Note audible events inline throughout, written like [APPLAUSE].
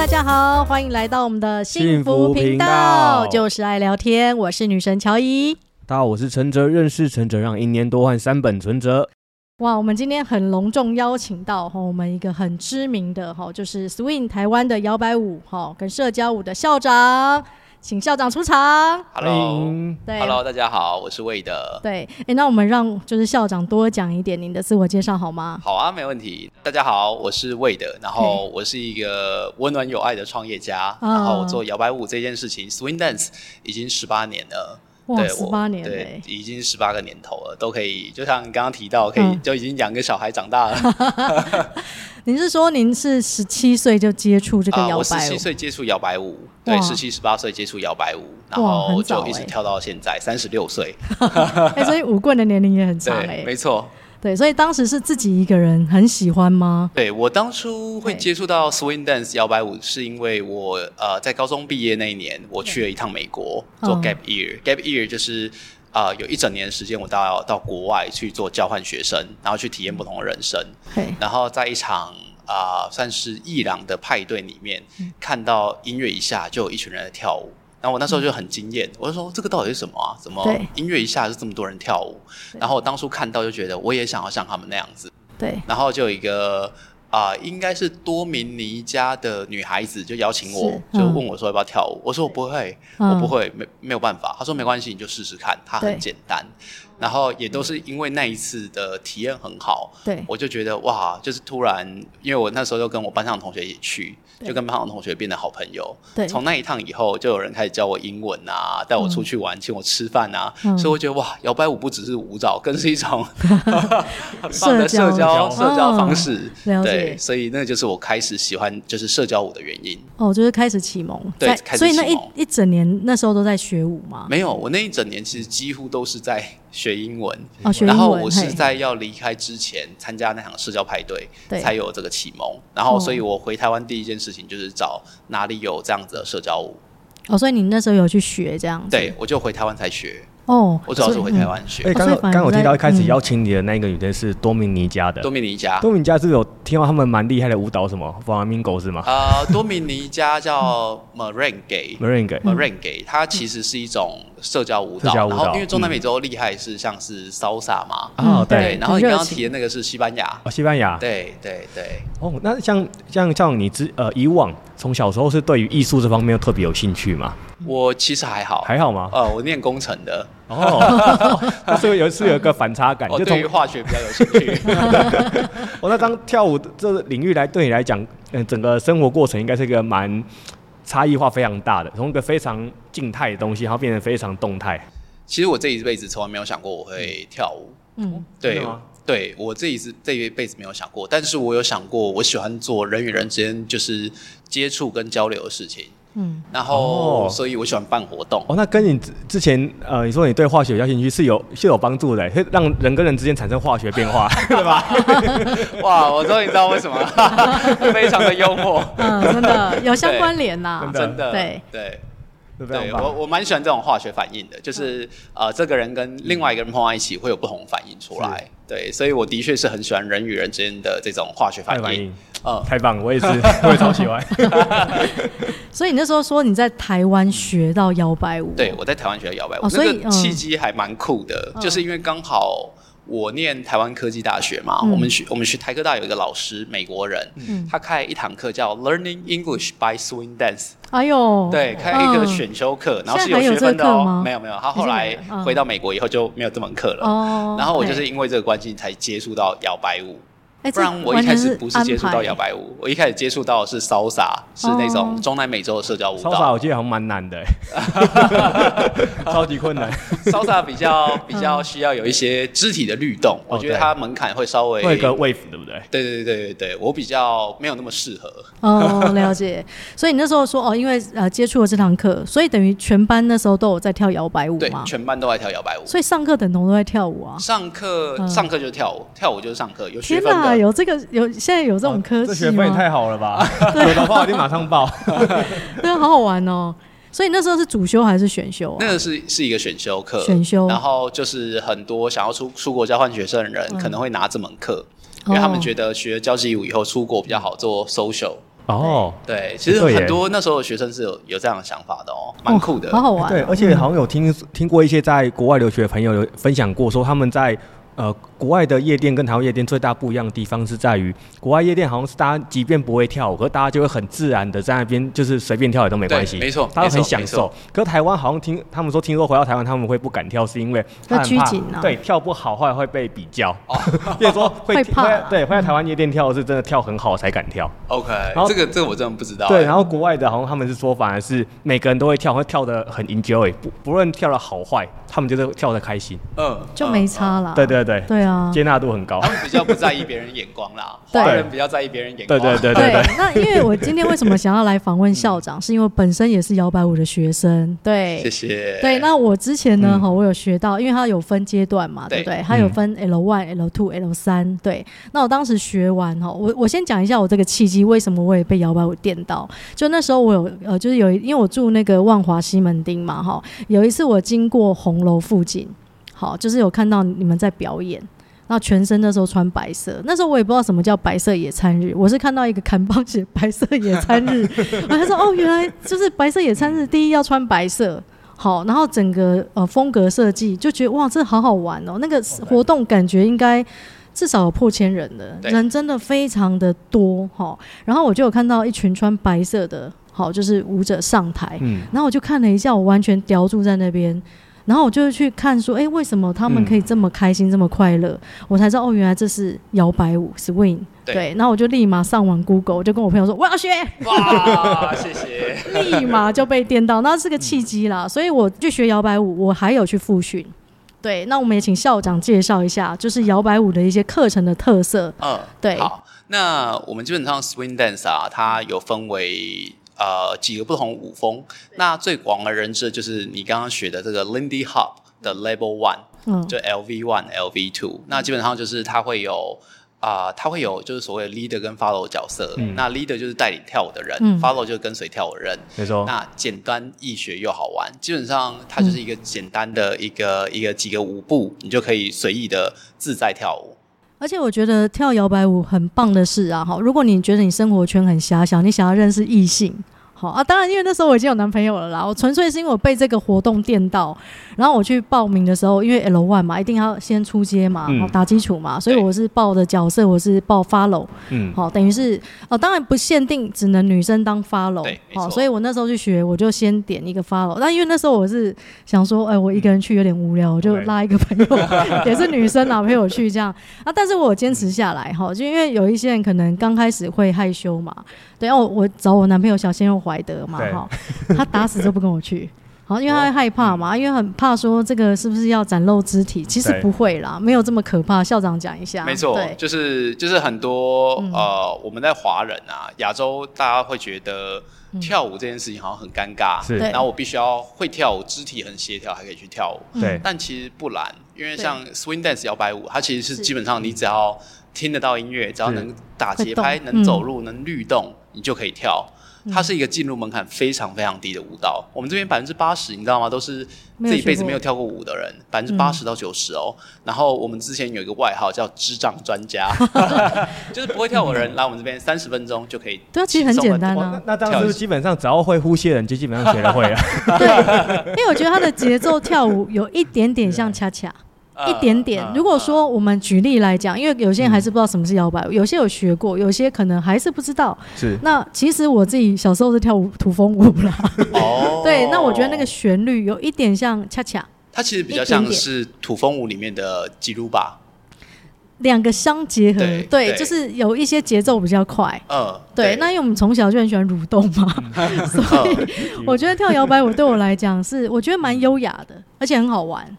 大家好，欢迎来到我们的幸福频道，就是爱聊天。我是女神乔伊。大家好，我是陈哲，认识陈哲让一年多换三本存折。哇，我们今天很隆重邀请到哈，我们一个很知名的哈，就是 Swing 台湾的摇摆舞哈跟社交舞的校长。请校长出场。Hello，对，Hello，大家好，我是魏德。对，哎，那我们让就是校长多讲一点您的自我介绍好吗？好啊，没问题。大家好，我是魏德，然后我是一个温暖有爱的创业家，然后我做摇摆舞这件事情，Swing Dance 已经十八年了。哇，十八年，对，已经十八个年头了，都可以，就像你刚刚提到，可以就已经养个小孩长大了。[LAUGHS] [LAUGHS] 您是说您是十七岁就接触这个摇摆舞？我十七岁接触摇摆舞，对，十七十八岁接触摇摆舞，然后就一直跳到现在三十六岁。[LAUGHS] 哎，所以舞棍的年龄也很长哎，没错。对，所以当时是自己一个人很喜欢吗？对，我当初会接触到 swing dance 摇摆舞，是因为我呃在高中毕业那一年，我去了一趟美国做 gap year。嗯、gap year 就是呃有一整年的时间，我到到国外去做交换学生，然后去体验不同的人生。嘿然后在一场啊、呃、算是艺廊的派对里面，嗯、看到音乐一下就有一群人在跳舞。然后我那时候就很惊艳，我就说这个到底是什么啊？怎么音乐一下就这么多人跳舞？然后我当初看到就觉得我也想要像他们那样子。对。然后就有一个啊、呃，应该是多明尼加的女孩子就邀请我，就问我说要不要跳舞？我说我不会，我不会，没没有办法。她说没关系，你就试试看，它很简单。然后也都是因为那一次的体验很好，对，我就觉得哇，就是突然，因为我那时候就跟我班上的同学一起去，就跟班上的同学变得好朋友。对，从那一趟以后，就有人开始教我英文啊，带我出去玩，请我吃饭啊，所以我觉得哇，摇摆舞不只是舞蹈，更是一种 [LAUGHS] 很棒的社交社交方式。对，所以那就是我开始喜欢就是社交舞的原因。哦，就是开始启蒙。对。所以那一一整年那时候都在学舞吗？没有，我那一整年其实几乎都是在。学英文，然后我是在要离开之前参加那场社交派对，才有这个启蒙。然后，所以我回台湾第一件事情就是找哪里有这样子的社交舞。哦，所以你那时候有去学这样子？对，我就回台湾才学。哦，我主要是回台湾学。哎，刚刚刚我听到一开始邀请你的那个女生是多米尼加的。多米尼加，多米尼加是有听到他们蛮厉害的舞蹈，什么 Flamingo 是吗？呃，多米尼加叫 [LAUGHS] Merengue，Merengue，Merengue，它其实是一种社交舞蹈。然后因为中南美洲厉害是像是 Salsa 嘛，啊对。然后你刚刚提的那个是西班牙，哦西班牙，对对对。哦，那像像像你之呃以往从小时候是对于艺术这方面特别有兴趣吗？我其实还好，还好吗？呃，我念工程的。哦，所以有是有一个反差感，就对于化学比较有兴趣。我 [LAUGHS] 那当跳舞这个领域来对你来讲，嗯，整个生活过程应该是一个蛮差异化非常大的，从一个非常静态的东西，然后变成非常动态。其实我这一辈子从来没有想过我会跳舞，嗯，对，对我这一次这一辈子没有想过，但是我有想过，我喜欢做人与人之间就是接触跟交流的事情。嗯，然后，所以我喜欢办活动。哦，那跟你之前呃，你说你对化学有兴趣是有是有帮助的，会让人跟人之间产生化学变化，[LAUGHS] 对吧？[LAUGHS] 哇，我终于知道为什么，[LAUGHS] 非常的幽默。嗯，真的有相关联呐，真的，对对对，我我蛮喜欢这种化学反应的，就是呃，这个人跟另外一个人碰在一起会有不同反应出来。对，所以我的确是很喜欢人与人之间的这种化学反应。嗯，太棒了，我也是，我也超喜欢。[LAUGHS] 所以你那时候说你在台湾学到摇摆舞？对，我在台湾学到摇摆舞，那个契机还蛮酷的，就是因为刚好我念台湾科技大学嘛，我们学我们学台科大有一个老师，美国人，他开一堂课叫 Learning English by Swing Dance。哎呦，对，开一个选修课，然后是有学分的哦。没有没有，他后来回到美国以后就没有这门课了。哦，然后我就是因为这个关系才接触到摇摆舞。不然我一开始不是接触到摇摆舞，我一开始接触到的是 Salsa，是那种中南美洲的社交舞蹈。Salsa 我记得好像蛮难的，[LAUGHS] 超级困难。Salsa 比较比较需要有一些肢体的律动，我觉得它门槛会稍微。会个 wave 对不对？对对对对对，我比较没有那么适合。哦，了解。所以你那时候说哦，因为呃接触了这堂课，所以等于全班那时候都有在跳摇摆舞吗？对，全班都在跳摇摆舞。所以上课等同都在跳舞啊。上课上课就是跳舞，跳舞就是上课，有学分的。有这个有现在有这种科技吗？这学分也太好了吧！有的话我就马上报。[LAUGHS] 对啊，好好玩哦。所以那时候是主修还是选修？那个是是一个选修课，选修。然后就是很多想要出出国交换学生的人可能会拿这门课，因为他们觉得学交际舞以后出国比较好做 social。哦，对，其实很多那时候的学生是有有这样的想法的哦，蛮酷的，好好玩。对，而且好像有听听过一些在国外留学的朋友有分享过，说他们在。呃，国外的夜店跟台湾夜店最大不一样的地方是在于，国外夜店好像是大家即便不会跳舞，可是大家就会很自然的在那边就是随便跳也都没关系，没错，大家很享受。可是台湾好像听他们说，听说回到台湾他们会不敢跳，是因为他很怕，对，跳不好后来会被比较，[LAUGHS] 比如说会会怕，对，会在台湾夜店跳是真的跳很好才敢跳。OK，然后这个这个我真的不知道。对，然后国外的好像他们是说反而是每个人都会跳，会跳的很 enjoy，不不论跳的好坏，他们就是跳的开心。嗯，就没差了。对对对，对啊。接纳度很高，他们比较不在意别人眼光啦。华人比较在意别人眼光。对对对对，对。那因为我今天为什么想要来访问校长，是因为本身也是摇摆舞的学生。对，[LAUGHS] 谢谢。对，那我之前呢，哈，我有学到，因为它有分阶段嘛，对不对？它有分 L one、L two、L 三。对，那我当时学完哈，我我先讲一下我这个契机，为什么我也被摇摆舞电到？就那时候我有呃，就是有，因为我住那个万华西门町嘛，哈，有一次我经过红楼附近，好，就是有看到你们在表演。那全身那时候穿白色，那时候我也不知道什么叫白色野餐日，我是看到一个看板写白色野餐日，我还说哦，原来就是白色野餐日，第一要穿白色，好，然后整个呃风格设计就觉得哇，这好好玩哦，那个活动感觉应该至少有破千人的人，真的非常的多哈，然后我就有看到一群穿白色的，好，就是舞者上台，然后我就看了一下，我完全叼住在那边。然后我就去看说，哎，为什么他们可以这么开心、嗯、这么快乐？我才知道，哦，原来这是摇摆舞，swing。对，对。然后我就立马上网 Google，我就跟我朋友说，我要学。哇，[LAUGHS] 谢谢。立马就被电到，那是个契机啦。所以我去学摇摆舞，我还有去复训。对，那我们也请校长介绍一下，就是摇摆舞的一些课程的特色。嗯，对。好，那我们基本上 swing dance 啊，它有分为。呃，几个不同舞风，那最广而人知的就是你刚刚学的这个 Lindy Hop 的 Level One，嗯，就 LV One、LV Two，那基本上就是它会有啊、呃，它会有就是所谓 leader 跟 follow 角色，嗯、那 leader 就是带领跳舞的人、嗯、，follow 就是跟随跳舞的人，没错。那简单易学又好玩，基本上它就是一个简单的一个、嗯、一个几个舞步，你就可以随意的自在跳舞。而且我觉得跳摇摆舞很棒的是啊，哈，如果你觉得你生活圈很狭小，你想要认识异性。好啊，当然，因为那时候我已经有男朋友了啦。我纯粹是因为我被这个活动电到，然后我去报名的时候，因为 L one 嘛，一定要先出街嘛，嗯、打基础嘛，所以我是报的角色，我是报 follow，嗯，好，等于是哦，当然不限定只能女生当 follow，好，所以我那时候去学，我就先点一个 follow。那因为那时候我是想说，哎，我一个人去有点无聊，我就拉一个朋友，[LAUGHS] 也是女生啦，陪我去这样啊。但是我坚持下来，哈，就因为有一些人可能刚开始会害羞嘛。对，我我找我男朋友小鲜肉怀德嘛，哈，他打死都不跟我去，[LAUGHS] 好，因为他害怕嘛，因为很怕说这个是不是要展露肢体，其实不会啦，没有这么可怕。校长讲一下，没错，就是就是很多呃，我们在华人啊，亚洲大家会觉得跳舞这件事情好像很尴尬，是，然后我必须要会跳舞，肢体很协调，还可以去跳舞，对，但其实不然，因为像 swing dance 摇摆舞，它其实是基本上你只要听得到音乐，只要能打节拍、能走路、能律动。你就可以跳，它是一个进入门槛非常非常低的舞蹈。我们这边百分之八十，你知道吗？都是这一辈子没有跳过舞的人，百分之八十到九十哦。然后我们之前有一个外号叫“智障专家 [LAUGHS] ”，就是不会跳舞的人来我们这边三十分钟就可以。对，其实很简单啊。那当时基本上只要会呼吸的人，就基本上学得会了。[LAUGHS] 对，因为我觉得他的节奏跳舞有一点点像恰恰。一点点。如果说我们举例来讲，因为有些人还是不知道什么是摇摆舞，有些有学过，有些可能还是不知道。是。那其实我自己小时候是跳舞土风舞啦。哦。[LAUGHS] 对，那我觉得那个旋律有一点像恰恰。它其实比较像是土风舞里面的吉鲁巴。两个相结合，对，就是有一些节奏比较快。嗯。对。那因为我们从小就很喜欢蠕动嘛，[LAUGHS] 所以我觉得跳摇摆舞对我来讲是，我觉得蛮优雅的，而且很好玩。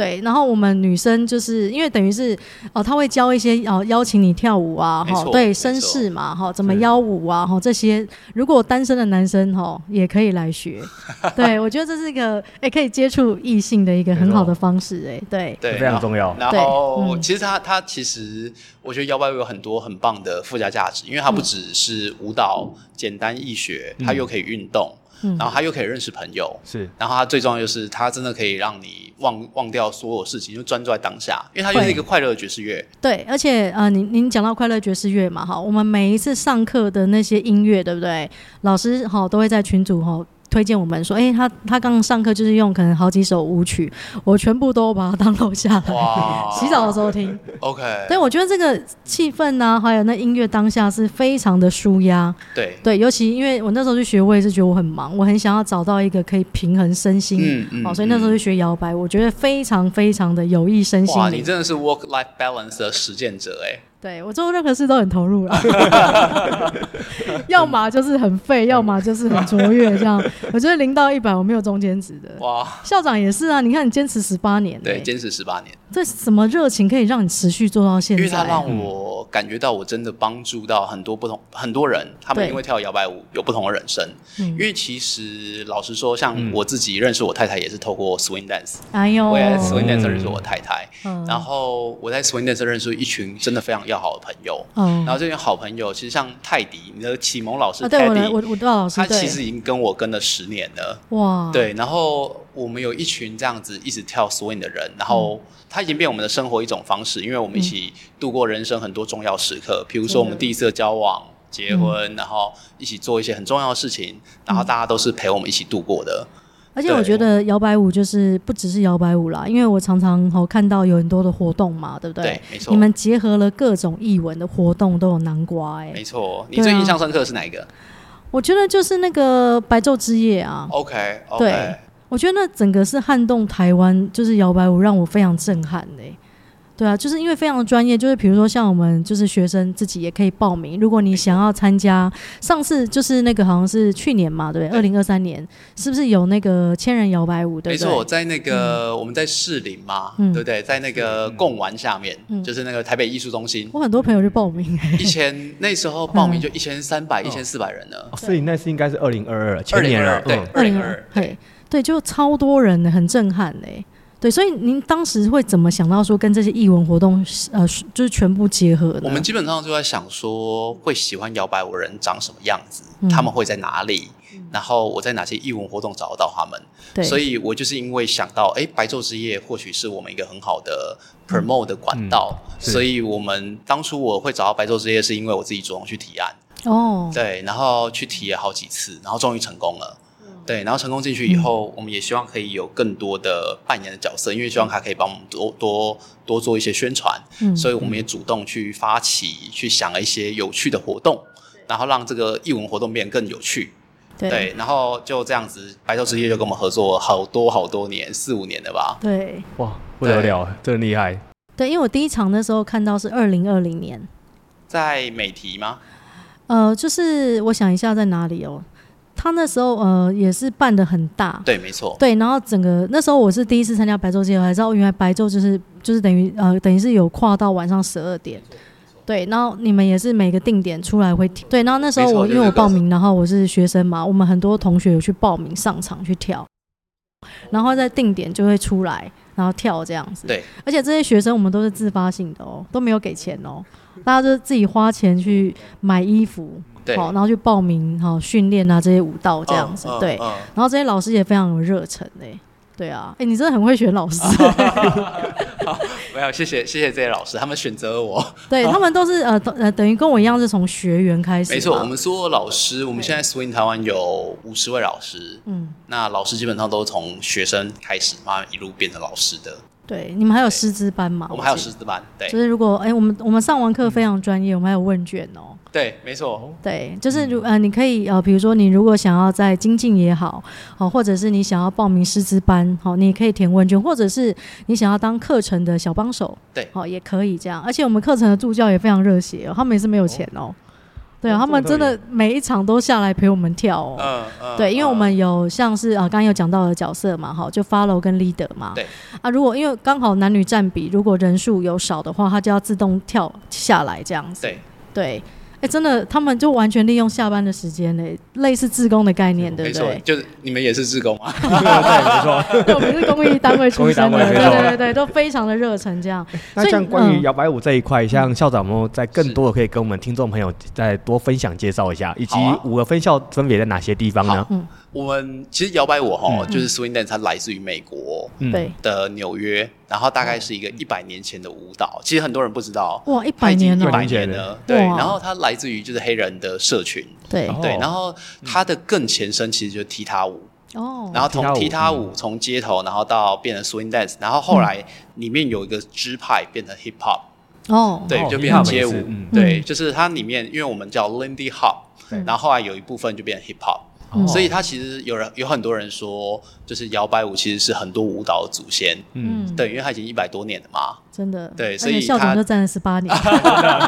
对，然后我们女生就是因为等于是哦，他会教一些哦，邀请你跳舞啊，哈，对，绅士嘛，哈，怎么邀舞啊，哈，这些如果单身的男生哈也可以来学。[LAUGHS] 对，我觉得这是一个哎，可以接触异性的一个很好的方式，哎，对，对，非常重要。然后其实他他其实我觉得摇摆舞有很多很棒的附加价值，因为它不只是舞蹈简单易学，它又可以运动。嗯，然后他又可以认识朋友，是，然后他最重要就是他真的可以让你忘忘掉所有事情，就专注在当下，因为他就是一个快乐的爵士乐。对，而且呃，您您讲到快乐爵士乐嘛，哈，我们每一次上课的那些音乐，对不对？老师哈都会在群组哈。推荐我们说，哎、欸，他他刚刚上课就是用可能好几首舞曲，我全部都把它 download 下来，[LAUGHS] 洗澡的时候听。OK，对，我觉得这个气氛呢、啊，还有那音乐当下是非常的舒压。对对，尤其因为我那时候去学，我也是觉得我很忙，我很想要找到一个可以平衡身心，嗯嗯，哦，所以那时候去学摇摆，我觉得非常非常的有益身心。哇，你真的是 work life balance 的实践者哎、欸。对，我做任何事都很投入了，[LAUGHS] 要么就是很废，要么就是很卓越，这样。[LAUGHS] 我觉得零到一百我没有中间值的。哇，校长也是啊，你看你坚持十八年，对，坚持十八年。这什么热情可以让你持续做到现在？因为它让我感觉到我真的帮助到很多不同很多人，他们因为跳摇摆舞有不同的人生。因为其实老实说，像我自己认识我太太也是透过 swing dance，哎呦，我 swing dance 认识我太太，嗯。然后我在 swing dance 认识一群真的非常要好的朋友。然后这些好朋友其实像泰迪，你的启蒙老师泰迪，我我知道老师，他其实已经跟我跟了十年了。哇，对，然后我们有一群这样子一直跳 swing 的人，然后。他已经变我们的生活一种方式，因为我们一起度过人生很多重要时刻，比如说我们第一次的交往、结婚，然后一起做一些很重要的事情，然后大家都是陪我们一起度过的。而且我觉得摇摆舞就是不只是摇摆舞啦，因为我常常好看到有很多的活动嘛，对不对？对，没错。你们结合了各种艺文的活动，都有南瓜哎。没错，你最印象深刻的是哪一个？我觉得就是那个白昼之夜啊。OK，对。我觉得那整个是撼动台湾，就是摇摆舞让我非常震撼哎、欸。对啊，就是因为非常专业，就是比如说像我们就是学生自己也可以报名。如果你想要参加，上次就是那个好像是去年嘛，对不对？二零二三年是不是有那个千人摇摆舞？对不对？没错，在那个、嗯、我们在士林嘛，嗯、对不对？在那个贡丸下面，嗯、就是那个台北艺术中心。我很多朋友去报名、欸，以前那时候报名就一千三百、一千四百人呢。士林那次应该是二零二二，前年了，对，二零二二，对。对，就超多人的，很震撼嘞。对，所以您当时会怎么想到说跟这些艺文活动，呃，就是全部结合的？我们基本上就在想说，会喜欢摇摆舞人长什么样子？嗯、他们会在哪里？然后我在哪些艺文活动找得到他们？对，所以我就是因为想到，哎，白昼之夜或许是我们一个很好的 promote 的管道，所以我们当初我会找到白昼之夜，是因为我自己主动去提案。哦，对，然后去提了好几次，然后终于成功了。对，然后成功进去以后，嗯、我们也希望可以有更多的扮演的角色，因为希望他可以帮我们多多多做一些宣传，嗯、所以我们也主动去发起，嗯、去想了一些有趣的活动，然后让这个艺文活动变得更有趣。对，对，然后就这样子，白昼之夜就跟我们合作好多好多年，四五年了吧？对，哇，不得了，对真厉害。对，因为我第一场那时候看到是二零二零年，在美提吗？呃，就是我想一下在哪里哦。他那时候呃也是办的很大，对，没错，对，然后整个那时候我是第一次参加白昼之夜，我还知道原来白昼就是就是等于呃等于是有跨到晚上十二点，对，然后你们也是每个定点出来会对，然后那时候我因为我报名，然后我是学生嘛，我们很多同学有去报名上场去跳，然后在定点就会出来，然后跳这样子，对，而且这些学生我们都是自发性的哦，都没有给钱哦，大家就是自己花钱去买衣服。对好，然后去报名，好训练啊，这些舞蹈这样子，嗯嗯、对。嗯、然后这些老师也非常有热忱嘞，对啊，哎，你真的很会选老师。[LAUGHS] [LAUGHS] 好，没有，谢谢谢谢这些老师，他们选择我。对他们都是呃呃，等于跟我一样是从学员开始。没错，我们所有老师，我们现在 Swing 台湾有五十位老师，嗯，那老师基本上都从学生开始，慢慢一路变成老师的。对，你们还有师资班吗？我们还有师资班，对。就是如果哎，我们我们上完课非常专业，我们还有问卷哦。对，没错。对，就是如呃，你可以呃，比如说你如果想要在精进也好，好，或者是你想要报名师资班，好，你可以填问卷，或者是你想要当课程的小帮手，对，好，也可以这样。而且我们课程的助教也非常热血哦，他们也是没有钱哦。对啊，他们真的每一场都下来陪我们跳哦。嗯嗯。对，因为我们有像是啊，刚刚有讲到的角色嘛，好，就 follow 跟 leader 嘛。对。啊，如果因为刚好男女占比，如果人数有少的话，他就要自动跳下来这样子。对。对。哎，真的，他们就完全利用下班的时间嘞，类似自工的概念，对不对？没错，就是你们也是自工啊。[LAUGHS] 对，没错。对，我们是公益单位出身的，对对对对，都非常的热忱这样。那像关于摇摆舞这一块，像校长们在更多的可以跟我们听众朋友再多分享介绍一下，以及五个分校分别在哪些地方呢？我们其实摇摆舞哈，就是 swing dance，它来自于美国的纽约，然后大概是一个一百年前的舞蹈。其实很多人不知道，哇，一百年了，一百年了，对。然后它来自于就是黑人的社群，对。对。然后它的更前身其实就是踢踏舞。哦，然后从踢踏舞。从街头，然后到变成 swing dance，然后后来里面有一个支派变成 hip hop 哦，对，就变成街舞，对，就是它里面因为我们叫 Lindy Hop，然后后来有一部分就变成 hip hop。所以，他其实有人有很多人说，就是摇摆舞其实是很多舞蹈的祖先。嗯，对，因为他已经一百多年了嘛。真的。对，所以校长就站了十八年。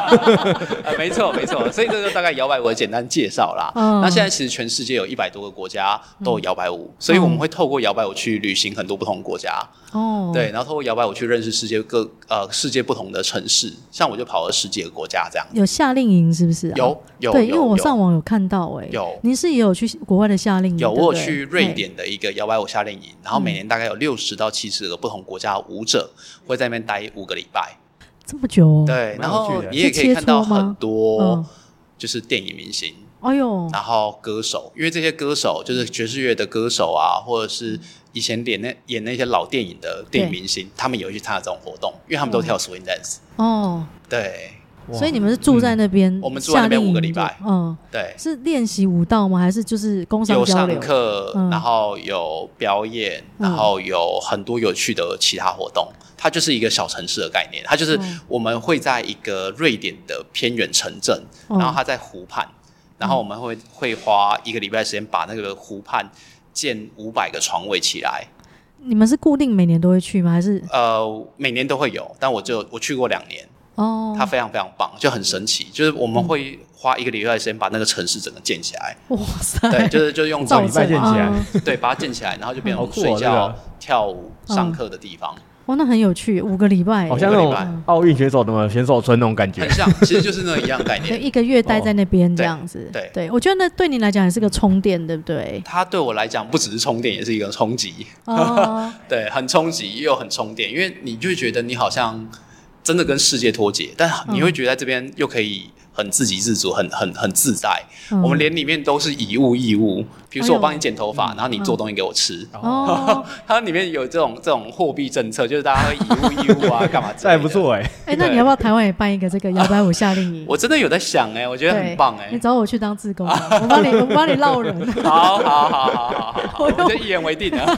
[LAUGHS] 没错，没错。所以这个大概摇摆舞的简单介绍啦。嗯那现在其实全世界有一百多个国家都有摇摆舞，所以我们会透过摇摆舞去旅行很多不同国家。哦。对，然后透过摇摆舞去认识世界各呃世界不同的城市，像我就跑了十几个国家这样。有夏令营是不是？有有。对，因为我上网有看到哎。有。您是也有去？国外的夏令营有，我有去瑞典的一个摇摆舞夏令营，然后每年大概有六十到七十个不同国家的舞者会在那边待五个礼拜，这么久哦。对，然后你也可以看到很多就是电影明星，哎呦，然后歌手，因为这些歌手就是爵士乐的歌手啊，或者是以前演那演那些老电影的电影明星，他们也会去参加这种活动，因为他们都跳 swing dance。哦，对。所以你们是住在那边？我们住在那边五个礼拜。嗯，对。是练习舞蹈吗？还是就是工商交流？有上课，然后有表演，然后有很多有趣的其他活动。它就是一个小城市的概念。它就是我们会在一个瑞典的偏远城镇，然后它在湖畔，然后我们会会花一个礼拜时间把那个湖畔建五百个床位起来。你们是固定每年都会去吗？还是？呃，每年都会有，但我就我去过两年。哦，它非常非常棒，就很神奇。就是我们会花一个礼拜时间把那个城市整个建起来。哇塞！对，就是就是用造礼拜建起来，对，把它建起来，然后就变成睡觉、跳舞、上课的地方。哇，那很有趣，五个礼拜，好像那种奥运选手的选手村那种感觉，很像，其实就是那一样概念。[LAUGHS] 一个月待在那边这样子，对对，我觉得那对你来讲也是个充电，对不对？它对我来讲不只是充电，也是一个冲击。哦，[LAUGHS] 对，很冲击又很充电，因为你就会觉得你好像。真的跟世界脱节，但你会觉得在这边又可以很自给自足，很很很自在。我们连里面都是以物易物。比如说我帮你剪头发，然后你做东西给我吃。[LAUGHS] 哦，它里面有这种这种货币政策，就是大家会以物易物啊，[LAUGHS] 干嘛？这还不错哎。哎，那你要不要台湾也办一个这个摇摆舞夏令营？我真的有在想哎，我觉得很棒哎。你找我去当志工，我帮你，[LAUGHS] 我帮你烙人。好好好好好好，我就一言为定了。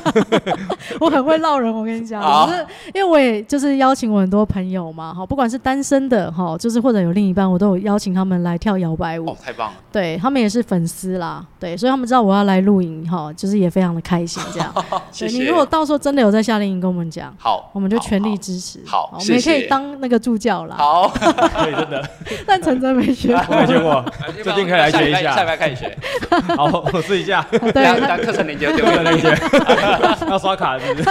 我很会烙人，我跟你讲，就是因为我也就是邀请我很多朋友嘛，哈，不管是单身的哈，就是或者有另一半，我都有邀请他们来跳摇摆舞。哦，太棒了。对，他们也是粉丝啦，对，所以他们知道我要来露营哈，就是也非常的开心这样。[LAUGHS] 谢谢。你如果到时候真的有在夏令营跟我们讲，好，我们就全力支持。好，我们也可以当那个助教啦。好，[LAUGHS] 可以真的。[LAUGHS] 但陈真没学过，没学过，最近可以来学一下。下礼拜开始学。好，我试一下。对，课程链接丢给链接。要刷卡是不是？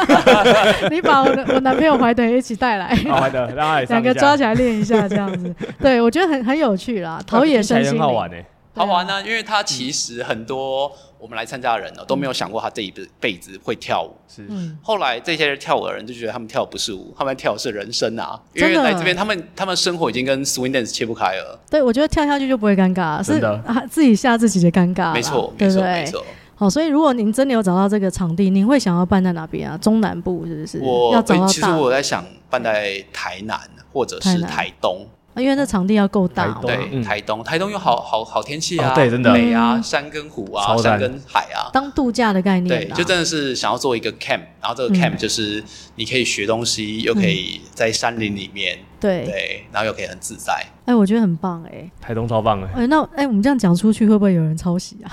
你把我的我男朋友怀德一起带来。好的，让他两个抓起来练一下这样子。对，我觉得很很有趣啦，陶冶身心。好玩呢。好玩呢，因为他其实很多我们来参加的人呢都没有想过他这一辈子会跳舞。是，后来这些人跳舞的人就觉得他们跳的不是舞，他们跳的是人生啊。因为来这边，他们他们生活已经跟 swing dance 切不开了。对，我觉得跳下去就不会尴尬，是啊，自己吓自己的尴尬。没错，没错，没错。好，所以如果您真的有找到这个场地，您会想要办在哪边啊？中南部是不是？我要找。其实我在想办在台南或者是台东。因为那场地要够大，对，台东，台东有好好好天气啊，对，真的。美啊，山跟湖啊，山跟海啊，当度假的概念，对，就真的是想要做一个 camp，然后这个 camp 就是你可以学东西，又可以在山林里面。对对，然后又可以很自在。哎，我觉得很棒哎，台东超棒哎。哎，那哎，我们这样讲出去会不会有人抄袭啊？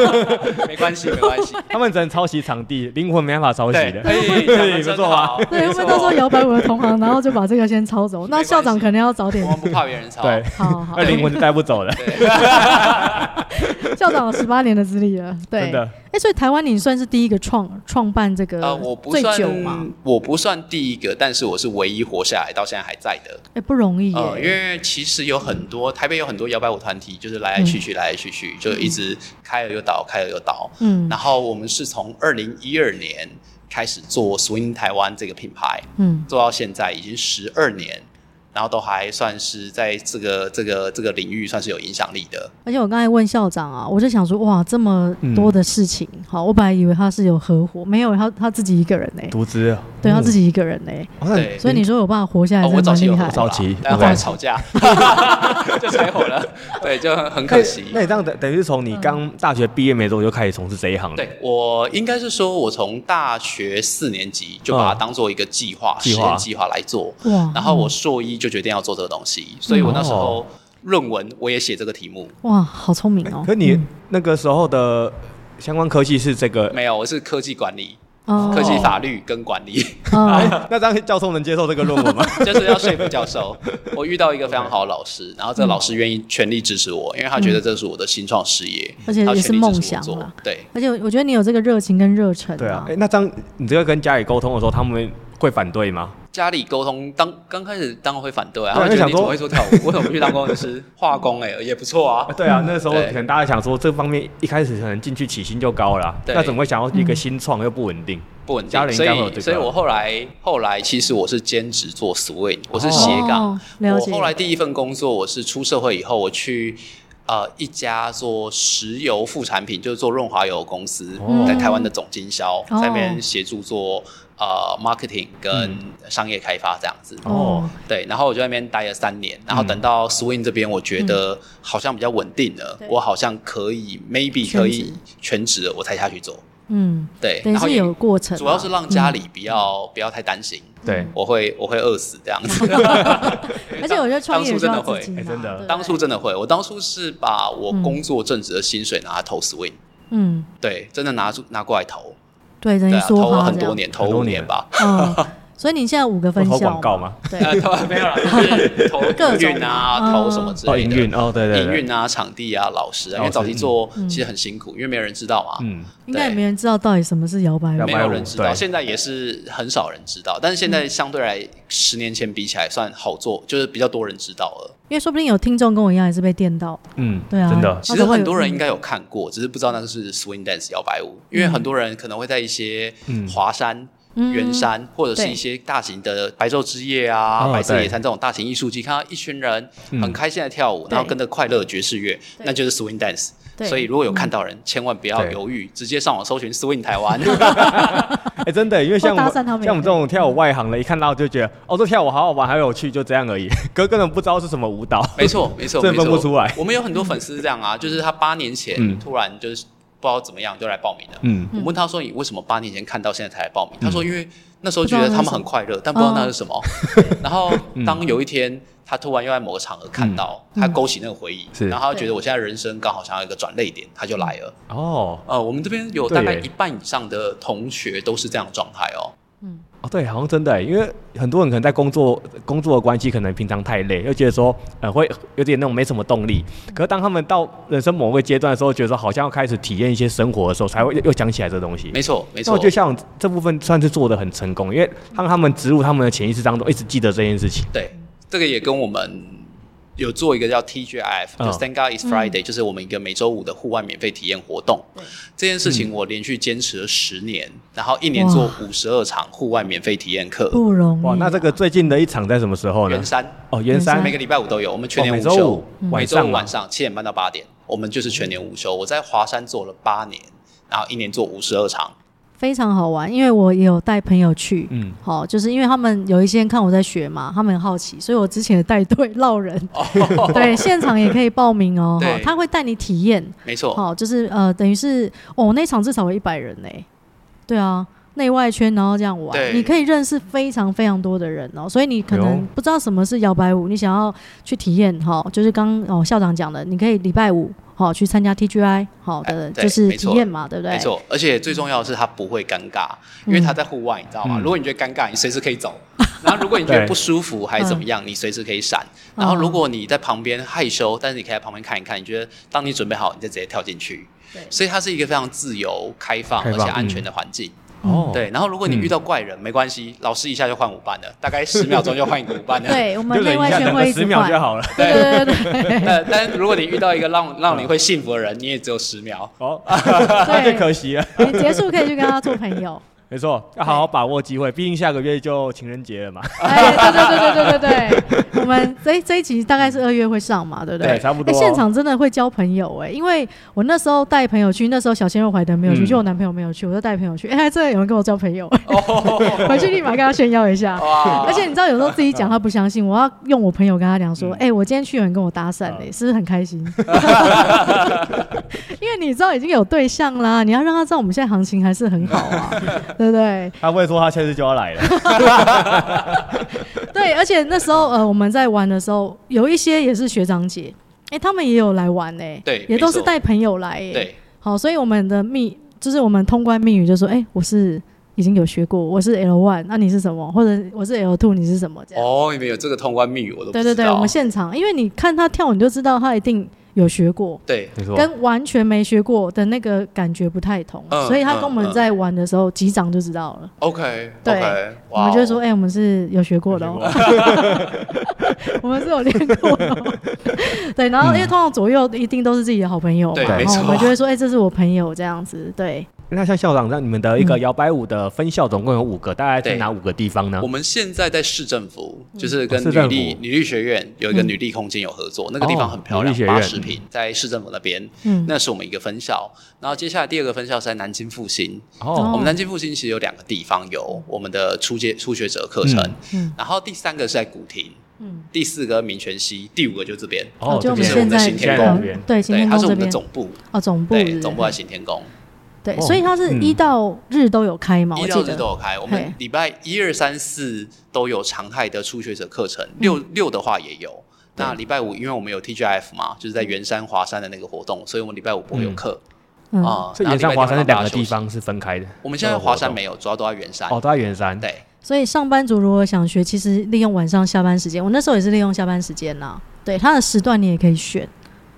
[LAUGHS] 没关系，没关系，[LAUGHS] 他们只能抄袭场地，灵魂没办法抄袭的。可以，可以，[LAUGHS] 不错啊。对，会不会到时候摇摆舞的同行，然后就把这个先抄走？那校长肯定要早点。我们不怕别人抄。对，好好。那灵魂就带不走了。校长有十八年的资历了，对。真的。哎，所以台湾你算是第一个创创办这个？呃，我不算，我不算第一个，但是我是唯一活下来到现在还在的。哎，不容易。呃，因为其实有很多台北有很多摇摆舞团体，就是来来去去，来来去去，就一直开了又倒，开了又倒。嗯。然后我们是从二零一二年开始做 Swing 台湾这个品牌，嗯，做到现在已经十二年。然后都还算是在这个这个这个领域算是有影响力的。而且我刚才问校长啊，我就想说，哇，这么多的事情，嗯、好，我本来以为他是有合伙，没有，他他自己一个人呢，独资，对他自己一个人呢，对，所以你说有办法活下来，我早期有很早期，然后后来吵架，[LAUGHS] [LAUGHS] 就拆伙了，对，就很很可惜。那你这样等等于是从你刚大学毕业没多久就开始从事这一行？对，我应该是说，我从大学四年级就把它当做一个计划、实验计划来做，然后我硕一就决定要做这个东西。所以我那时候论文我也写这个题目。哇，好聪明哦！可你那个时候的相关科技是这个？没有，我是科技管理，科技法律跟管理。[LAUGHS] 那张教授能接受这个论文吗？[LAUGHS] 就是要说服教授。我遇到一个非常好的老师，然后这个老师愿意全力支持我，因为他觉得这是我的新创事业，而且也是梦想。对，而且我觉得你有这个热情跟热忱。对啊，哎，那张你这个跟家里沟通的时候，他们会反对吗？家里沟通，当刚开始当然会反对啊，他会觉得你怎么会做跳舞？[LAUGHS] 为什么不去当工程师？[LAUGHS] 化工哎，也不错啊。对啊，那时候可能大家想说这方面一开始可能进去起薪就高了，那怎么会想要一个新创又不稳定？不稳定，家里应该有这个。所以，所以我后来后来其实我是兼职做 Swing，我是斜杠。我后来第一份工作，我是出社会以后，我去呃一家做石油副产品，就是做润滑油公司，在台湾的总经销，在那边协助做。呃，marketing 跟商业开发这样子。哦，对，然后我就在那边待了三年，然后等到 Swing 这边，我觉得好像比较稳定了，我好像可以 maybe 可以全职，我才下去做。嗯，对，然后也有过程，主要是让家里不要不要太担心，对，我会我会饿死这样子。[LAUGHS] 而且我觉得创业真的会，真的，当初真的会，我当初是把我工作正职的薪水拿来投 Swing，嗯，对，真的拿出拿过来投。对，等于说投了很多年，投五年吧。嗯，所以你现在五个分校。投广告吗？对，投没有了，投 [LAUGHS] 营运啊，投什么之类的。营运哦，对对。营运啊，场地啊，老师啊，因为早期做其实很辛苦，因为没有人知道嘛。嗯。应该也没人知道到底什么是摇摆舞。没有人知道，现在也是很少人知道，但是现在相对来十年前比起来算好做，就是比较多人知道了。因为说不定有听众跟我一样也是被电到，嗯，对啊，真的。其实很多人应该有看过，只是不知道那个是 swing dance 摇摆舞。因为很多人可能会在一些华山、圆山或者是一些大型的白昼之夜啊、白色野餐这种大型艺术季，看到一群人很开心的跳舞，然后跟着快乐爵士乐，那就是 swing dance。所以如果有看到人，千万不要犹豫，直接上网搜寻 swing 台湾。[LAUGHS] 哎，真的，因为像我们像我们这种跳舞外行的，一看到就觉得哦，这跳舞好好玩，好有趣，就这样而已。可根本不知道是什么舞蹈。没错，没错，[LAUGHS] 真分不出来。我们有很多粉丝是这样啊，就是他八年前突然就是不知道怎么样就来报名了。嗯，我问他说：“你为什么八年前看到现在才来报名？”他说：“因为那时候觉得他们很快乐，但不知道那是什么。[LAUGHS] 然后当有一天。”他突然又在某个场合看到，他勾起那个回忆，然后他觉得我现在人生刚好想要一个转泪点，他就来了。哦，呃，我们这边有大概一半以上的同学都是这样的状态哦。嗯，哦，对，好像真的，因为很多人可能在工作工作的关系，可能平常太累，又觉得说呃会有点那种没什么动力。可是当他们到人生某个阶段的时候，觉得说好像要开始体验一些生活的时候，才会又想起来这东西。没错，没错。我觉得像这部分算是做的很成功，因为让他们植入他们的潜意识当中，一直记得这件事情。对。这个也跟我们有做一个叫 TGIF，就 Thank God It's Friday，就是我们一个每周五的户外免费体验活动。这件事情我连续坚持了十年，然后一年做五十二场户外免费体验课，不容易。哇，那这个最近的一场在什么时候呢？圆山哦，圆山每个礼拜五都有，我们全年无休，每周五晚上七点半到八点，我们就是全年无休。我在华山做了八年，然后一年做五十二场。非常好玩，因为我也有带朋友去，嗯，好，就是因为他们有一些人看我在学嘛，他们很好奇，所以我之前也带队绕人，哦、[LAUGHS] 对，现场也可以报名哦，哦他会带你体验，没错，好，就是呃，等于是哦，那场至少有一百人呢，对啊，内外圈然后这样玩，你可以认识非常非常多的人哦，所以你可能不知道什么是摇摆舞，你想要去体验，哈，就是刚哦校长讲的，你可以礼拜五。好，去参加 TGI，好的，就是体验嘛，对不对？没错，而且最重要的是，它不会尴尬，因为它在户外，你知道吗？如果你觉得尴尬，你随时可以走；[LAUGHS] 然后如果你觉得不舒服还是怎么样，你随时可以闪。然后如果你在旁边害羞，但是你可以在旁边看一看，你觉得当你准备好，你就直接跳进去。对，所以它是一个非常自由、开放而且安全的环境。哦，对，然后如果你遇到怪人，没关系，老师一下就换舞伴了，大概十秒钟就换一个舞伴了。[LAUGHS] 对，我们另外先会十秒就好了。对对对对。但但如果你遇到一个让让你会幸福的人，你也只有十秒。哦，那就 [LAUGHS] 可惜了。结束可以去跟他做朋友。没错，要好好把握机会，毕竟下个月就情人节了嘛。[LAUGHS] 哎，对对对对对对对，[LAUGHS] 我们这这一集大概是二月会上嘛，对不对？对，差不多。现场真的会交朋友哎，因为我那时候带朋友去，那时候小鲜肉怀德没有去，就我男朋友没有去，我就带朋友去。哎，真的有人跟我交朋友，[LAUGHS] 回去立马跟他炫耀一下。而且你知道，有时候自己讲他不相信，我要用我朋友跟他讲说，哎，我今天去有人跟我搭讪嘞，是不是很开心？因为你知道已经有对象啦，你要让他知道我们现在行情还是很好啊，对不对？会说他下次就要来了，[LAUGHS] 对，而且那时候呃，我们在玩的时候，有一些也是学长姐，哎、欸，他们也有来玩哎、欸，对，也都是带朋友来、欸，对，好，所以我们的密就是我们通关密语就说，哎、欸，我是已经有学过，我是 L one，那你是什么？或者我是 L two，你是什么？这样哦，你们有这个通关密语，我都对对对，我们现场，因为你看他跳，你就知道他一定。有学过，对，跟完全没学过的那个感觉不太同，所以他跟我们在玩的时候，击掌就知道了。OK，对，我们就说，哎，我们是有学过的哦，[LAUGHS] 我们是有练过的。[LAUGHS] 对，然后因为通常左右一定都是自己的好朋友嘛，然后我们就会说，哎，这是我朋友这样子，对。那像校长，让你们的一个摇摆舞的分校总共有五个，大概在哪五个地方呢？我们现在在市政府，就是跟女力女力学院有一个女力空间有合作，那个地方很漂亮，八十平，在市政府那边，那是我们一个分校。然后接下来第二个分校是在南京复兴，哦，我们南京复兴其实有两个地方有我们的初阶初学者课程，然后第三个是在古亭，第四个民权西，第五个就这边，哦，就是我们的行天宫，对，对，它是我们的总部，哦，总部，对，总部在行天宫。对，所以它是一到日都有开嘛？一到日都有开，我们礼拜一二三四都有常态的初学者课程，六六的话也有。那礼拜五，因为我们有 TGF 嘛，就是在圆山华山的那个活动，所以我们礼拜五不会有课啊。所以圆山华山这两个地方是分开的。我们现在华山没有，主要都在圆山。哦，都在圆山。对。所以上班族如果想学，其实利用晚上下班时间，我那时候也是利用下班时间呐。对，它的时段你也可以选。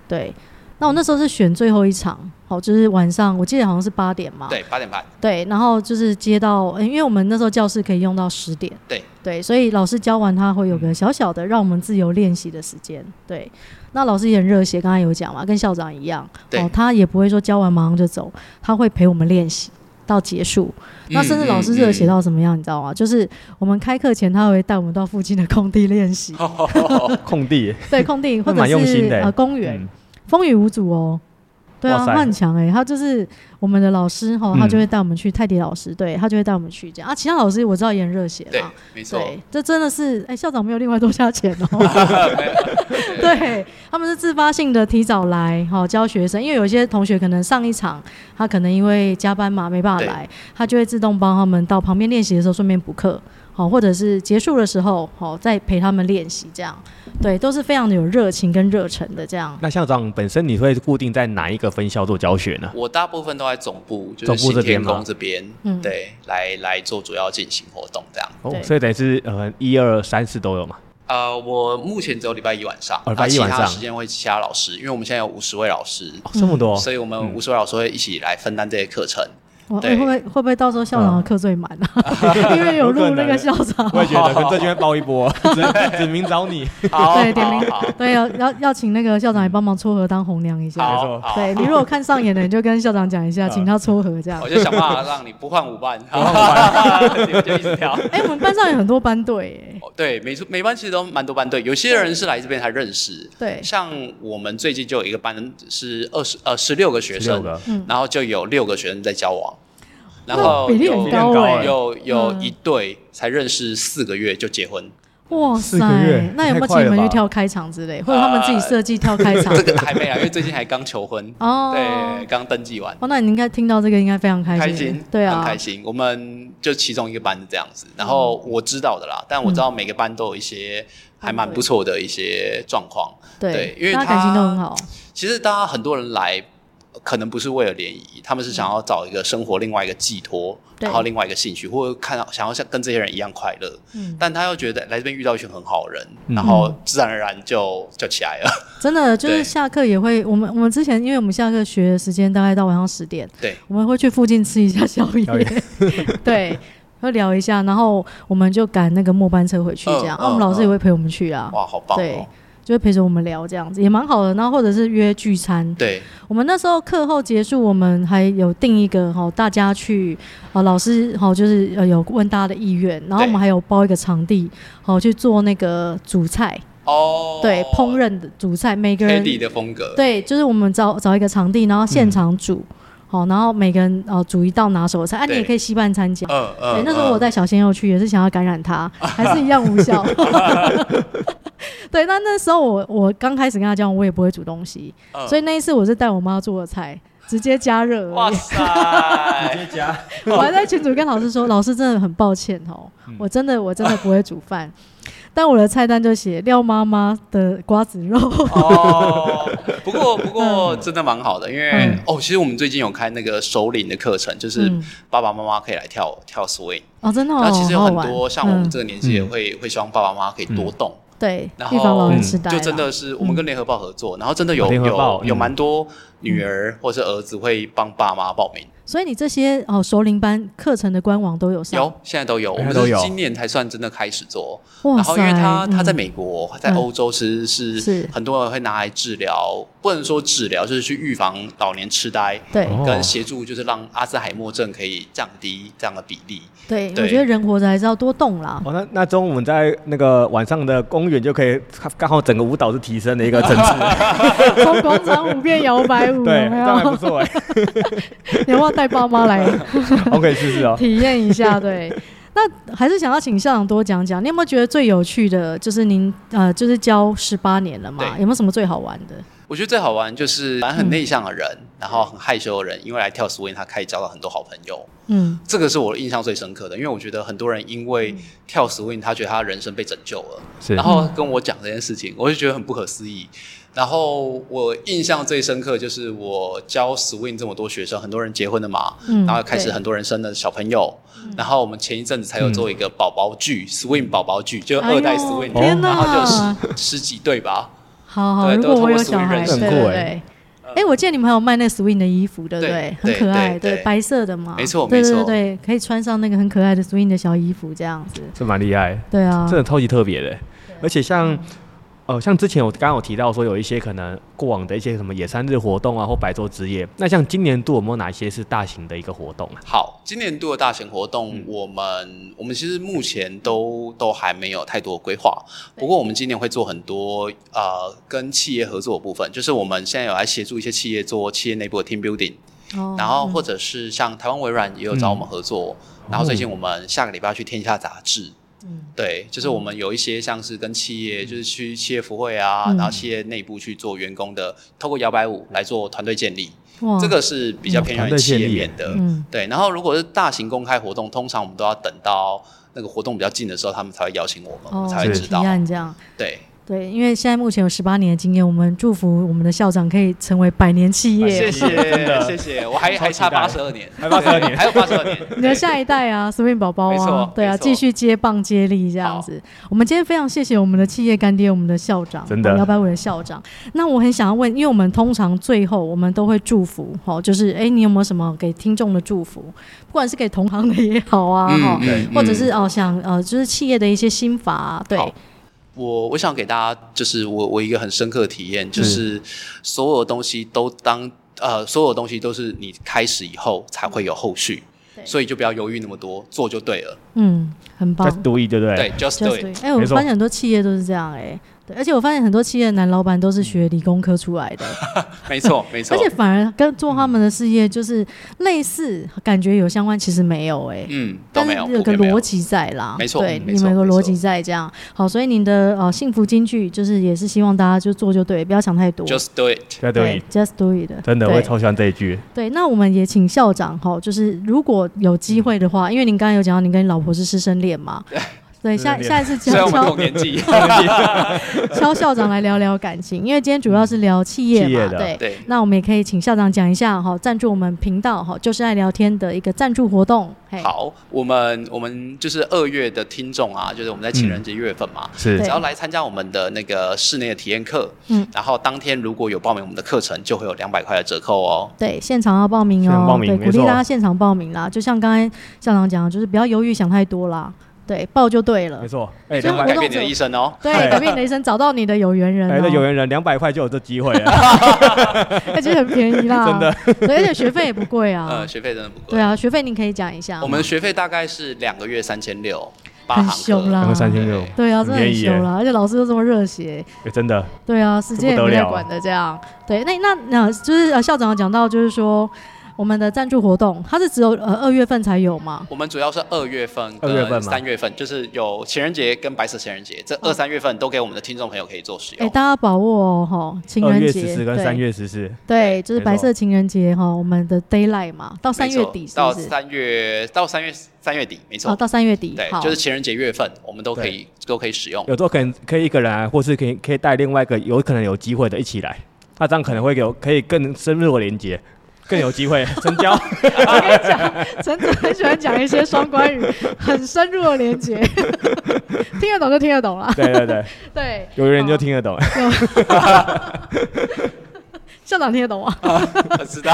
对。那我那时候是选最后一场，好，就是晚上，我记得好像是八点嘛。对，八点半。对，然后就是接到，欸、因为我们那时候教室可以用到十点。对对，所以老师教完他会有个小小的让我们自由练习的时间。对，那老师也很热血，刚才有讲嘛，跟校长一样，哦，他也不会说教完马上就走，他会陪我们练习到结束。嗯、那甚至老师热血到什么样，你知道吗？就是我们开课前，他会带我们到附近的空地练习。[LAUGHS] 空地。对，空地或者是呃公园。嗯风雨无阻哦，对啊，塞。他很强哎，他就是我们的老师哈，他就会带我们去泰迪老师，对他就会带我们去这样。啊。其他老师我知道也很热血，对，没错，这真的是哎，校长没有另外多加钱哦，[LAUGHS] 对，他们是自发性的提早来哈教学生，因为有些同学可能上一场他可能因为加班嘛没办法来，他就会自动帮他们到旁边练习的时候顺便补课。好，或者是结束的时候，好再陪他们练习，这样，对，都是非常的有热情跟热忱的这样。那校长本身你会固定在哪一个分校做教学呢？我大部分都在总部，就是行天宫这边，嗯，对，来来做主要进行活动这样。哦，所以等于是呃一二三四都有嘛？呃，我目前只有礼拜一晚上，礼拜一晚上时间会其他老师，因为我们现在有五十位老师，这么多，所以我们五十位老师会一起来分担这些课程。会不会会不会到时候校长的课最满啊？[LAUGHS] 因为有录那个校长，我也觉得，可能这边报一波，指名找你。对，点名，对，要要要请那个校长也帮忙撮合当红娘一下。没错，对你如果看上眼的，你就跟校长讲一下，请他撮合这样。我就想办法让你不换舞伴，[LAUGHS] 不换舞伴，你们就一直跳。哎，我们班上有很多班队，哎。对，每每班其实都蛮多班队，有些人是来这边才认识。对，像我们最近就有一个班是二十呃十六个学生，然后就有六个学生在交往。然后比例很高哎，有有一对才认识四个月就结婚，哇塞！那有没有请你们去跳开场之类，或者他们自己设计跳开场？[LAUGHS] 这个还没啊，因为最近还刚求婚哦，对，刚登记完。哦，那你应该听到这个应该非常开心，开心，对啊，很开心。我们就其中一个班是这样子，然后我知道的啦，但我知道每个班都有一些还蛮不错的一些状况，对，因为他感情都很好。其实大家很多人来。可能不是为了联谊，他们是想要找一个生活另外一个寄托，对然后另外一个兴趣，或者看到想要像跟这些人一样快乐。嗯，但他又觉得来这边遇到一群很好的人，嗯、然后自然而然就就起来了。[LAUGHS] 真的，就是下课也会，我们我们之前因为我们下课学的时间大概到晚上十点，对，我们会去附近吃一下宵夜，夜 [LAUGHS] 对，会聊一下，然后我们就赶那个末班车回去，这样。呃呃、啊，我们老师也会陪我们去啊。哇，好棒、哦！对。就会陪着我们聊这样子，也蛮好的。然后或者是约聚餐，对，我们那时候课后结束，我们还有定一个哈，大家去啊，老师好，就是呃有问大家的意愿，然后我们还有包一个场地，好去做那个主菜。哦，对，烹饪的主菜，每个人的风格，对，就是我们找找一个场地，然后现场煮。嗯好，然后每个人哦煮一道拿手的菜，啊，你也可以稀饭参加。嗯嗯。对，那时候我带小鲜肉去，也是想要感染他，还是一样无效。[LAUGHS] [LAUGHS] 对，那那时候我我刚开始跟他讲，我也不会煮东西，所以那一次我是带我妈做的菜，直接加热。哇塞！直接加。[LAUGHS] 我还在群组跟老师说，老师真的很抱歉哦，我真的我真的不会煮饭。但我的菜单就写廖妈妈的瓜子肉。哦，不过不过真的蛮好的，因为、嗯、哦，其实我们最近有开那个首领的课程，就是爸爸妈妈可以来跳跳 swing 哦，真的、哦。然后其实有很多像我们这个年纪也会、嗯、会希望爸爸妈妈可以多动。嗯、对，然后就真的是我们跟联合报合作，嗯、然后真的有有有蛮多女儿或是儿子会帮爸妈报名。所以你这些哦熟龄班课程的官网都有上？有，现在都有。我们都有今年才算真的开始做。然后因为他他在美国，在欧洲其实是很多人会拿来治疗，不能说治疗，就是去预防老年痴呆，对，跟协助就是让阿兹海默症可以降低这样的比例。对，我觉得人活着还是要多动啦。哦，那那中午我们在那个晚上的公园就可以刚好整个舞蹈是提升的一个层次，[LAUGHS] 从广 [LAUGHS] 场舞变摇摆舞，对，这样还不错哎。有没有带爸妈来？[LAUGHS] OK，试试哦，[LAUGHS] 体验一下。对，那还是想要请校长多讲讲。你有没有觉得最有趣的，就是您呃，就是教十八年了嘛？有没有什么最好玩的？我觉得最好玩就是，反正很内向的人，嗯、然后很害羞的人，因为来跳 swing，他可以交到很多好朋友。嗯，这个是我印象最深刻的，因为我觉得很多人因为跳 swing，他觉得他人生被拯救了，是然后跟我讲这件事情，我就觉得很不可思议。然后我印象最深刻就是我教 swing 这么多学生，很多人结婚了嘛，嗯、然后开始很多人生了小朋友，嗯、然后我们前一阵子才有做一个宝宝剧、嗯、swing 宝宝剧，就二代 swing，、哎、然后就十十几对吧。好好，如果我有小孩，对对对。哎，我记得你们还有卖那 swing 的衣服，对不对？很可爱，对，白色的嘛。没错，没错，对对对，可以穿上那个很可爱的 swing 的小衣服，这样子。这蛮厉害。对啊，真的超级特别的，而且像。呃，像之前我刚刚有提到说，有一些可能过往的一些什么野餐日活动啊，或白昼之夜。那像今年度有没有哪一些是大型的一个活动啊？好，今年度的大型活动，我们、嗯、我们其实目前都都还没有太多规划。不过我们今年会做很多呃跟企业合作的部分，就是我们现在有来协助一些企业做企业内部的 team building，、哦、然后或者是像台湾微软也有找我们合作，嗯、然后最近我们下个礼拜要去天下杂志。嗯，对，就是我们有一些像是跟企业，嗯、就是去企业福会啊，嗯、然后企业内部去做员工的，透过摇摆舞来做团队建立，这个是比较偏向于企业面的。嗯，对。然后如果是大型公开活动，通常我们都要等到那个活动比较近的时候，他们才会邀请我们，哦、我们才会知道。这样，对。对，因为现在目前有十八年的经验，我们祝福我们的校长可以成为百年企业。谢谢，谢谢，我还还差八十二年，还八十二年，还有八十二年。你的下一代啊，swing 宝宝啊，对啊，继续接棒接力这样子。我们今天非常谢谢我们的企业干爹，我们的校长，真的摇摆舞的校长。那我很想要问，因为我们通常最后我们都会祝福，好，就是哎，你有没有什么给听众的祝福？不管是给同行的也好啊，哈，或者是哦想呃，就是企业的一些心法，对。我我想给大家，就是我我一个很深刻的体验，就是所有东西都当呃，所有东西都是你开始以后才会有后续，所以就不要犹豫那么多，做就对了。嗯，很棒。Just do it，对不对？对，Just do it。哎，我发现很多企业都是这样，哎。而且我发现很多企业的男老板都是学理工科出来的，[LAUGHS] 没错 [LAUGHS] 没错。而且反而跟做他们的事业就是类似，感觉有相关，其实没有哎。嗯，但是有个逻辑在啦，没错，对，你们有个逻辑在这样。好，所以您的呃幸福金句就是也是希望大家就做就对，不要想太多。Just do it，对，Just do it。真的，我也超喜欢这一句。对，那我们也请校长哈，就是如果有机会的话，因为您刚刚有讲到您跟你老婆是师生恋嘛。[LAUGHS] 对，下下一次敲敲敲校长来聊聊感情，因为今天主要是聊企业嘛，对对。那我们也可以请校长讲一下哈，赞助我们频道哈，就是爱聊天的一个赞助活动。好，我们我们就是二月的听众啊，就是我们在情人节月份嘛，是只要来参加我们的那个室内的体验课，嗯，然后当天如果有报名我们的课程，就会有两百块的折扣哦。对，现场要报名哦，对，鼓励大家现场报名啦。就像刚才校长讲的，就是不要犹豫想太多啦。对，报就对了，没错。哎，两百改变你的一生哦。[LAUGHS] 对，改变你的一生，找到你的有缘人。哎，那有缘人两百块就有这机会了，[LAUGHS] 而且很便宜啦，[LAUGHS] 真的。而且学费也不贵啊。呃，学费真的不贵。对啊，学费您可以讲一下。我们的学费大概是两个月三千六。很凶啦，三千六，对啊，真的很凶啦，而且老师又这么热血，真的，对啊，时间也没在管的这样，对，那那那就是呃校长讲到就是说。我们的赞助活动，它是只有呃二月份才有吗？我们主要是二月份、二月份、三月份，就是有情人节跟白色情人节，这二三月份都给我们的听众朋友可以做使用。哎，大家把握哦，哈，情人节。十四跟三月十四。对，就是白色情人节哈，我们的 Daylight 嘛，到三月底是是？到三月到三月三月底，没错。哦，到三月底。对，就是情人节月份，我们都可以都可以使用。有时候可能可以一个人，或是可以可以带另外一个有可能有机会的一起来，那这样可能会有可以更深入的连接。更有机会 [LAUGHS] 成交。我跟你讲，陈子很喜欢讲一些双关语，[LAUGHS] 很深入的连接，[LAUGHS] 听得懂就听得懂了。对对对，对，有人就听得懂。校长听得懂吗？我知道。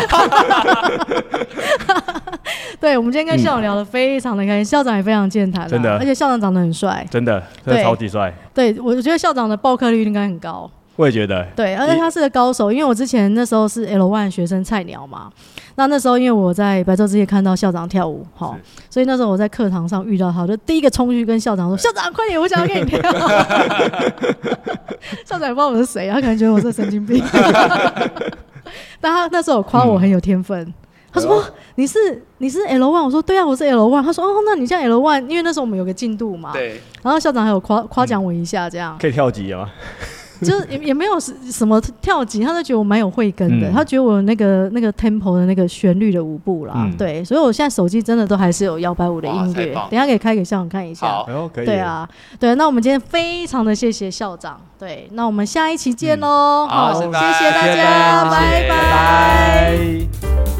对，我们今天跟校长聊得非常的开心，校长也非常健谈，真的，而且校长长得很帅，真的，真的超级帅。对，我觉得校长的报课率应该很高。我也觉得，对，而且他是个高手，因为我之前那时候是 L one 学生菜鸟嘛，那那时候因为我在白昼之夜看到校长跳舞，齁，所以那时候我在课堂上遇到他，就第一个冲去跟校长说：“校长，快点，我想要跟你跳。[LAUGHS] [LAUGHS] ”校长也不知道我是谁，他可能觉得我是神经病，[LAUGHS] 但他那时候夸我很有天分，他说：“你是你是 L one？” 我说：“对啊，我是 L one。”他说：“哦，那你像 L one，因为那时候我们有个进度嘛，对。”然后校长还有夸夸奖我一下，这样可以跳级吗？就是也也没有什什么跳级，他都觉得我蛮有慧根的，嗯、他觉得我那个那个 tempo 的那个旋律的舞步啦，嗯、对，所以我现在手机真的都还是有摇摆舞的音乐，等下可以开给校长看一下。好，对啊，对，那我们今天非常的谢谢校长，对，那我们下一期见喽，嗯、好，谢谢大家，拜拜。